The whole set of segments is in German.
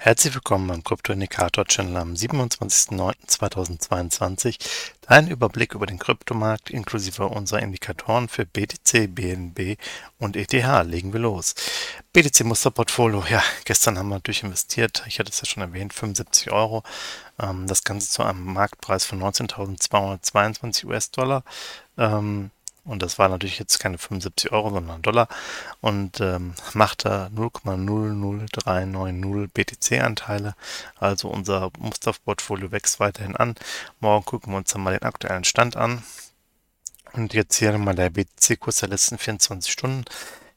Herzlich willkommen beim Krypto-Indikator-Channel am 27.09.2022. Dein Überblick über den Kryptomarkt inklusive unserer Indikatoren für BTC, BNB und ETH. Legen wir los. BTC Musterportfolio, ja, gestern haben wir natürlich investiert. Ich hatte es ja schon erwähnt, 75 Euro. Ähm, das Ganze zu einem Marktpreis von 19.222 US-Dollar. Ähm, und das war natürlich jetzt keine 75 Euro, sondern Dollar. Und ähm, macht da 0,00390 BTC-Anteile. Also unser Musterportfolio wächst weiterhin an. Morgen gucken wir uns dann mal den aktuellen Stand an. Und jetzt hier nochmal der BTC-Kurs der letzten 24 Stunden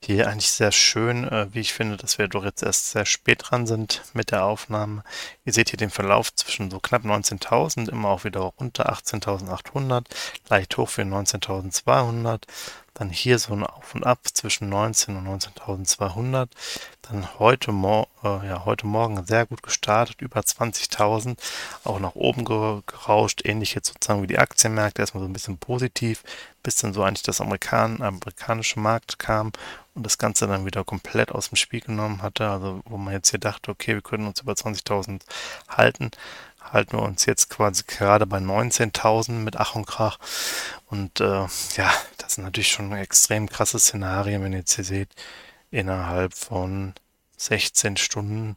hier eigentlich sehr schön, äh, wie ich finde, dass wir doch jetzt erst sehr spät dran sind mit der Aufnahme. Ihr seht hier den Verlauf zwischen so knapp 19.000, immer auch wieder runter 18.800, leicht hoch für 19.200, dann hier so ein Auf und Ab zwischen 19 und 19.200, dann heute, äh, ja, heute Morgen sehr gut gestartet, über 20.000, auch nach oben gerauscht, ähnlich jetzt sozusagen wie die Aktienmärkte, erstmal so ein bisschen positiv, bis dann so eigentlich das Amerikan amerikanische Markt kam und das Ganze dann wieder komplett aus dem Spiel genommen hatte, also wo man jetzt hier dachte, okay, wir können uns über 20.000 halten, halten wir uns jetzt quasi gerade bei 19.000 mit Ach und Krach und äh, ja, das sind natürlich schon extrem krasse Szenarien, wenn ihr jetzt hier seht, innerhalb von 16 Stunden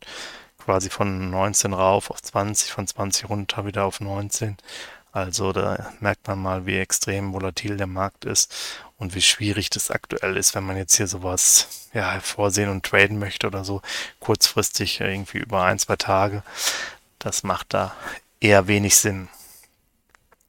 quasi von 19 rauf auf 20, von 20 runter wieder auf 19. Also da merkt man mal, wie extrem volatil der Markt ist und wie schwierig das aktuell ist, wenn man jetzt hier sowas ja, hervorsehen und traden möchte oder so kurzfristig irgendwie über ein, zwei Tage. Das macht da eher wenig Sinn.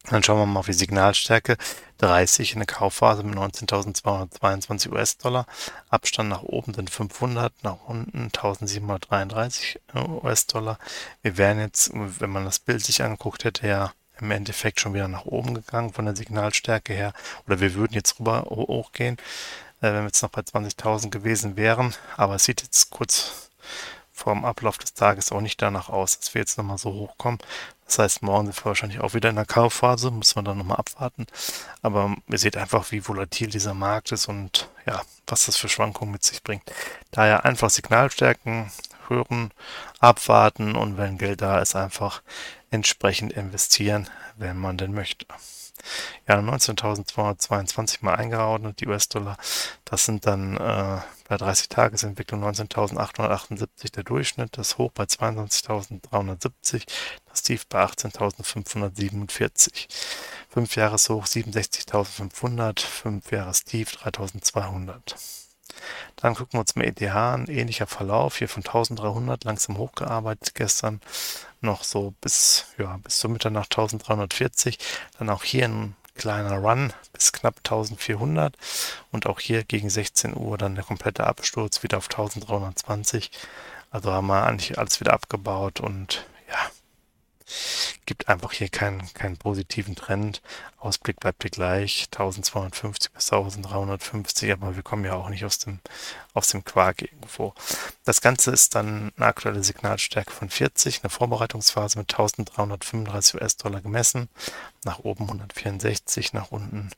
Dann schauen wir mal auf die Signalstärke. 30 in der Kaufphase mit 19.222 US-Dollar. Abstand nach oben sind 500, nach unten 1.733 US-Dollar. Wir wären jetzt, wenn man das Bild sich anguckt hätte, ja im Endeffekt schon wieder nach oben gegangen von der Signalstärke her. Oder wir würden jetzt rüber hochgehen, äh, wenn wir jetzt noch bei 20.000 gewesen wären. Aber es sieht jetzt kurz vor dem Ablauf des Tages auch nicht danach aus, dass wir jetzt nochmal so hochkommen. Das heißt, morgen sind wir wahrscheinlich auch wieder in der Kaufphase, muss man dann nochmal abwarten. Aber ihr seht einfach, wie volatil dieser Markt ist und ja, was das für Schwankungen mit sich bringt. Daher einfach Signalstärken hören, abwarten und wenn Geld da ist, einfach entsprechend investieren, wenn man denn möchte. Ja, 19.222 mal eingeordnet, die US-Dollar. Das sind dann äh, bei 30 Tagesentwicklung 19.878 der Durchschnitt, das Hoch bei 22.370, das Tief bei 18.547. 5 Jahreshoch 67.500, 5 Jahrestief 3.200. Dann gucken wir uns mal ETH an, ähnlicher Verlauf, hier von 1300 langsam hochgearbeitet gestern, noch so bis, ja, bis zur Mitternacht 1340, dann auch hier ein kleiner Run bis knapp 1400 und auch hier gegen 16 Uhr dann der komplette Absturz wieder auf 1320. Also haben wir eigentlich alles wieder abgebaut und ja, gibt einfach hier keinen, keinen positiven Trend. Ausblick bleibt hier gleich, 1250 bis 1350, aber wir kommen ja auch nicht aus dem, aus dem Quark irgendwo. Das Ganze ist dann eine aktuelle Signalstärke von 40, eine Vorbereitungsphase mit 1335 US-Dollar gemessen, nach oben 164, nach unten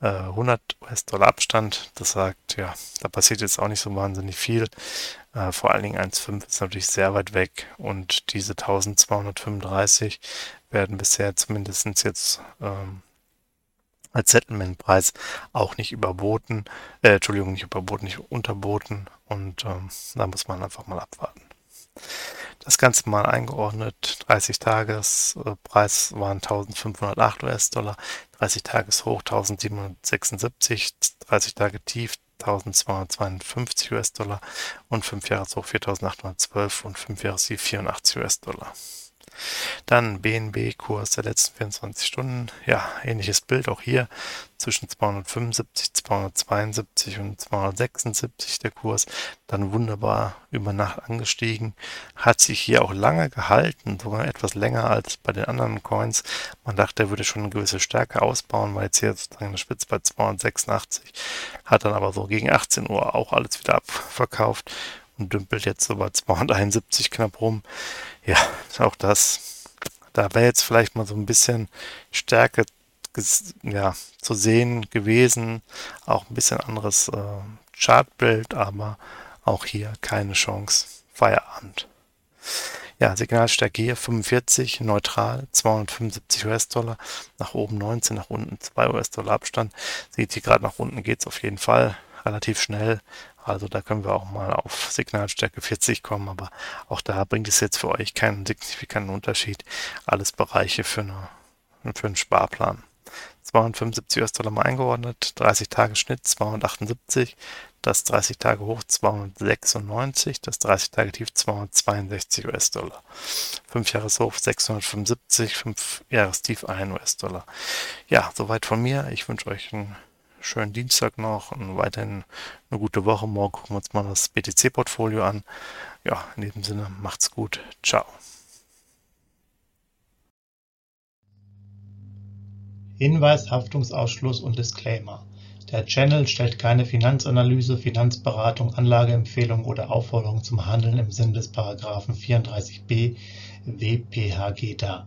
äh, 100 US-Dollar Abstand. Das sagt, ja, da passiert jetzt auch nicht so wahnsinnig viel. Äh, vor allen Dingen 1,5 ist natürlich sehr weit weg und diese 1235 werden bisher zumindest jetzt ähm, als Settlement-Preis auch nicht überboten, äh, Entschuldigung, nicht überboten, nicht unterboten und ähm, da muss man einfach mal abwarten. Das Ganze mal eingeordnet, 30 Tages äh, waren 1508 US-Dollar, 30 Tages hoch 1776, 30 Tage tief 1252 US-Dollar und 5 Jahres hoch 4812 und 5 Jahres tief 84 US-Dollar. Dann BNB-Kurs der letzten 24 Stunden. Ja, ähnliches Bild auch hier zwischen 275, 272 und 276 der Kurs. Dann wunderbar über Nacht angestiegen. Hat sich hier auch lange gehalten, sogar etwas länger als bei den anderen Coins. Man dachte, er würde schon eine gewisse Stärke ausbauen, weil jetzt hier sozusagen eine Spitze bei 286. Hat dann aber so gegen 18 Uhr auch alles wieder abverkauft und dümpelt jetzt so bei 271 knapp rum. Ja, auch das, da wäre jetzt vielleicht mal so ein bisschen Stärke ja, zu sehen gewesen. Auch ein bisschen anderes äh, Chartbild, aber auch hier keine Chance. Feierabend. Ja, Signalstärke hier 45, neutral, 275 US-Dollar, nach oben 19, nach unten 2 US-Dollar Abstand. Seht ihr gerade nach unten geht es auf jeden Fall relativ schnell. Also da können wir auch mal auf Signalstärke 40 kommen, aber auch da bringt es jetzt für euch keinen signifikanten Unterschied. Alles Bereiche für, eine, für einen Sparplan. 275 US-Dollar mal eingeordnet, 30 Tage Schnitt 278, das 30 Tage hoch 296, das 30 Tage tief 262 US-Dollar. 5 Jahreshoch 675, 5 Jahrestief 1 US-Dollar. Ja, soweit von mir. Ich wünsche euch einen schönen Dienstag noch und weiterhin eine gute Woche. Morgen gucken wir uns mal das BTC-Portfolio an. Ja, in diesem Sinne, macht's gut. Ciao. Hinweis, Haftungsausschluss und Disclaimer. Der Channel stellt keine Finanzanalyse, Finanzberatung, Anlageempfehlung oder Aufforderung zum Handeln im Sinne des Paragraphen 34b WPHG dar.